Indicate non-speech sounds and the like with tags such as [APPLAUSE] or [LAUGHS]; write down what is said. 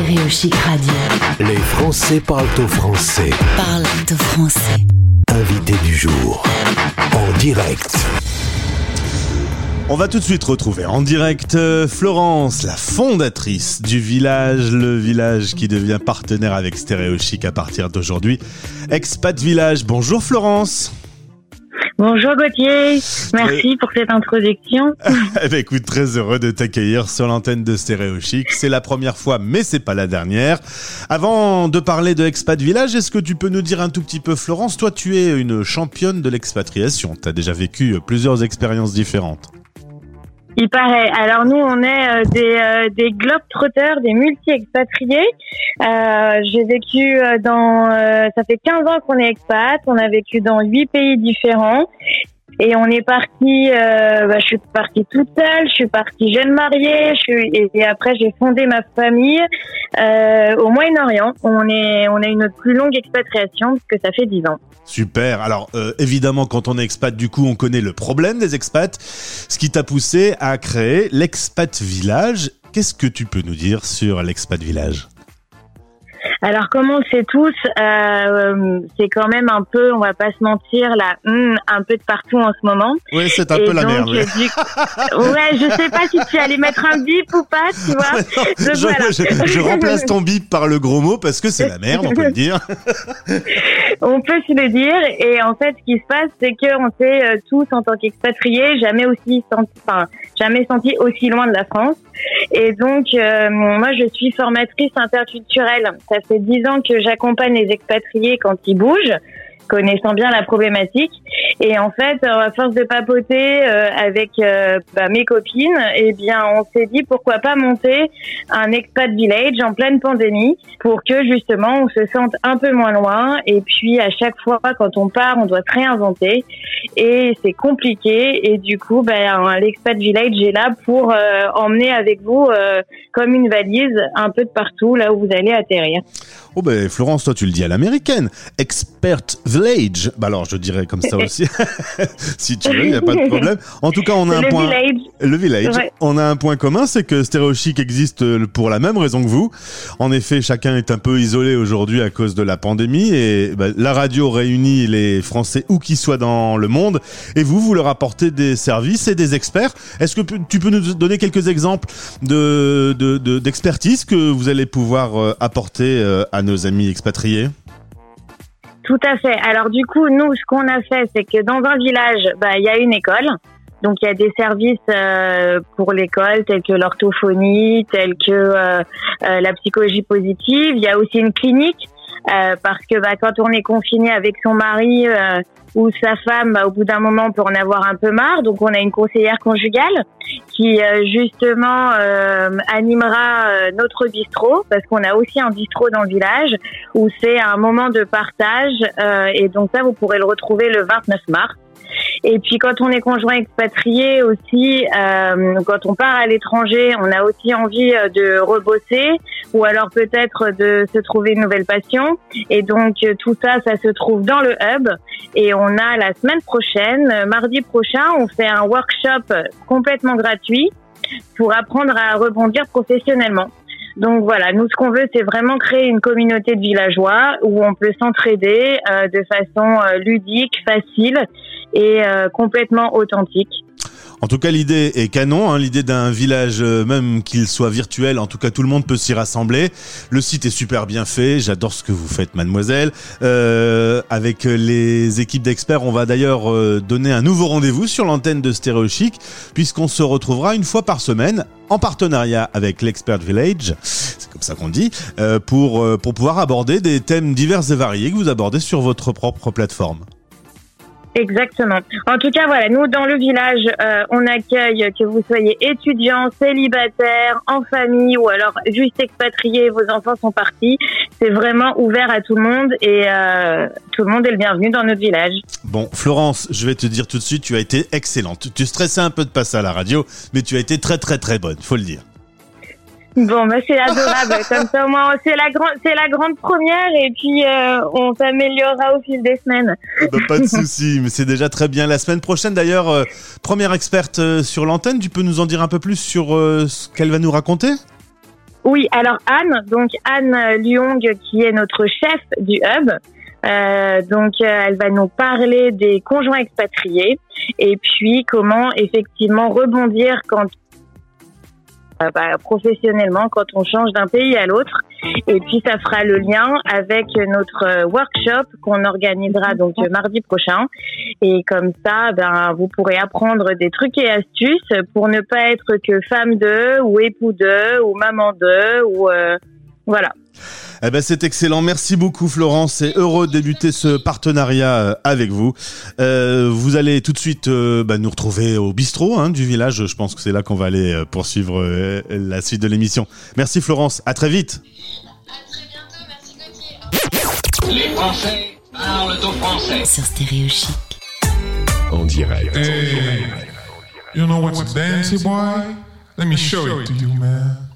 Stéréo Chic Radio. Les Français parlent au français. Parle de français. Invité du jour. En direct. On va tout de suite retrouver en direct euh, Florence, la fondatrice du village, le village qui devient partenaire avec Stéréo Chic à partir d'aujourd'hui. Expat Village, bonjour Florence. Bonjour Gauthier, merci pour cette introduction. [LAUGHS] Eh ben, écoute, très heureux de t'accueillir sur l'antenne de Stéréo Chic. C'est la première fois, mais c'est pas la dernière. Avant de parler de Expat Village, est-ce que tu peux nous dire un tout petit peu, Florence, toi tu es une championne de l'expatriation. Tu as déjà vécu plusieurs expériences différentes. Il paraît. Alors nous, on est euh, des, euh, des globetrotters, des multi-expatriés. Euh, J'ai vécu euh, dans... euh, ça fait 15 ans qu'on est expat. On a vécu dans huit pays différents. Et on est parti, euh, bah, je suis partie toute seule, je suis partie jeune mariée, je et, après j'ai fondé ma famille euh, au Moyen-Orient. On est, on a une plus longue expatriation parce que ça fait 10 ans. Super. Alors euh, évidemment, quand on est expat, du coup, on connaît le problème des expats. Ce qui t'a poussé à créer l'expat village. Qu'est-ce que tu peux nous dire sur l'expat village? Alors, comme on le sait tous, euh, c'est quand même un peu, on va pas se mentir, là, hum, un peu de partout en ce moment. Oui, c'est un Et peu la merde. euh, du- Ouais, je sais pas si tu allais mettre un bip ou pas, tu vois. [LAUGHS] Donc, je, voilà. je- je remplace ton bip par le gros mot parce que c'est la merde, on peut le dire. [LAUGHS] On peut se le dire. Et en fait, ce qui se passe, c'est qu'on s'est euh, tous, en tant qu'expatriés, jamais aussi senti, enfin, jamais senti aussi loin de la France. Et donc, euh, moi, je suis formatrice interculturelle. Ça fait dix ans que j'accompagne les expatriés quand ils bougent connaissant bien la problématique. Et en fait, à force de papoter euh, avec euh, bah, mes copines, eh bien, on s'est dit pourquoi pas monter un expat village en pleine pandémie pour que justement on se sente un peu moins loin. Et puis à chaque fois, quand on part, on doit se réinventer et c'est compliqué. Et du coup, ben, l'expat village est là pour euh, emmener avec vous euh, comme une valise un peu de partout là où vous allez atterrir. Oh ben Florence, toi tu le dis à l'américaine. Expert village. Bah alors je dirais comme ça aussi. [LAUGHS] si tu veux, il n'y a pas de problème. En tout cas, on a un le point. village, Le village. Ouais. On a un point commun, c'est que Stéréo Chic existe euh, pour la même raison que vous. En effet, chacun est un peu isolé aujourd'hui à cause de la pandémie et bah, la radio réunit les Français où qu'ils soient dans le monde et vous, vous leur apportez des services et des experts. Est-ce que tu peux nous donner quelques exemples de de- de- d'expertise que vous allez pouvoir euh, apporter euh, nos amis expatriés Tout à fait. Alors du coup, nous, ce qu'on a fait, c'est que dans un village, bah, il y a une école. Donc il y a des services euh, pour l'école, tels que l'orthophonie, tels que euh, euh, la psychologie positive. Il y a aussi une clinique euh, parce que bah, quand on est confiné avec son mari euh, ou sa femme, bah, au bout d'un moment, on peut en avoir un peu marre. Donc on a une conseillère conjugale qui euh, justement euh, animera euh, notre bistrot parce qu'on a aussi un bistrot dans le village où c'est un moment de partage et donc ça vous pourrez le retrouver le 29 mars. Et puis quand on est conjoint expatrié aussi, euh, quand on part à l'étranger, on a aussi envie euh, de rebosser ou alors peut-être de se trouver une nouvelle passion. Et donc euh, tout ça, ça se trouve dans le hub. Et on a la semaine prochaine, euh, mardi prochain, on fait un workshop complètement gratuit pour apprendre à rebondir professionnellement. Donc voilà, nous ce qu'on veut, c'est vraiment créer une communauté de villageois où on peut s'entraider euh, de façon euh, ludique, facile et euh, complètement authentique. En tout cas, l'idée est canon. Hein, l'idée d'un village, euh, même qu'il soit virtuel, en tout cas, tout le monde peut s'y rassembler. Le site est super bien fait. J'adore ce que vous faites, mademoiselle. Euh, avec les équipes d'experts, on va d'ailleurs euh, donner un nouveau rendez-vous sur l'antenne de Stéréo Chic, puisqu'on se retrouvera une fois par semaine en partenariat avec l'Expert Village, c'est comme ça qu'on dit, pour, pour pouvoir aborder des thèmes divers et variés que vous abordez sur votre propre plateforme. Exactement. En tout cas, voilà, nous dans le village, euh, on accueille que vous soyez étudiant, célibataire, en famille ou alors juste expatrié, vos enfants sont partis. C'est vraiment ouvert à tout le monde et euh, tout le monde est le bienvenu dans notre village. Bon, Florence, je vais te dire tout de suite, tu as été excellente. Tu stressais un peu de passer à la radio, mais tu as été très très très bonne, faut le dire. Bon, bah c'est adorable. [LAUGHS] Comme ça, au moins, c'est la grande, c'est la grande première et puis euh, on s'améliorera au fil des semaines. Eh ben, pas de [LAUGHS] souci, mais c'est déjà très bien. La semaine prochaine, d'ailleurs, euh, première experte euh, sur l'antenne, tu peux nous en dire un peu plus sur ce qu'elle va nous raconter? Oui, alors Anne, donc Anne Lyong, qui est notre chef du hub. Euh, donc, euh, elle va nous parler des conjoints expatriés et puis comment effectivement rebondir quand bah, professionnellement quand on change d'un pays à l'autre. Et puis ça fera le lien avec notre euh, workshop qu'on organisera donc mardi prochain. Et comme ça, ben vous pourrez apprendre des trucs et astuces pour ne pas être que femme de ou époux de ou maman de ou euh, voilà. Eh ben c'est excellent. Merci beaucoup Florence. C'est heureux de débuter ce partenariat euh, avec vous. Euh, vous allez tout de suite euh, bah, nous retrouver au bistrot hein, du village. Je pense que c'est là qu'on va aller poursuivre euh, la suite de l'émission. Merci Florence. À très vite. À très bientôt, merci Gauthier. Les Français parlent au français. Sur Stéréo Chic. En direct. Hey, you know what's a boy? Let me show it to you, man.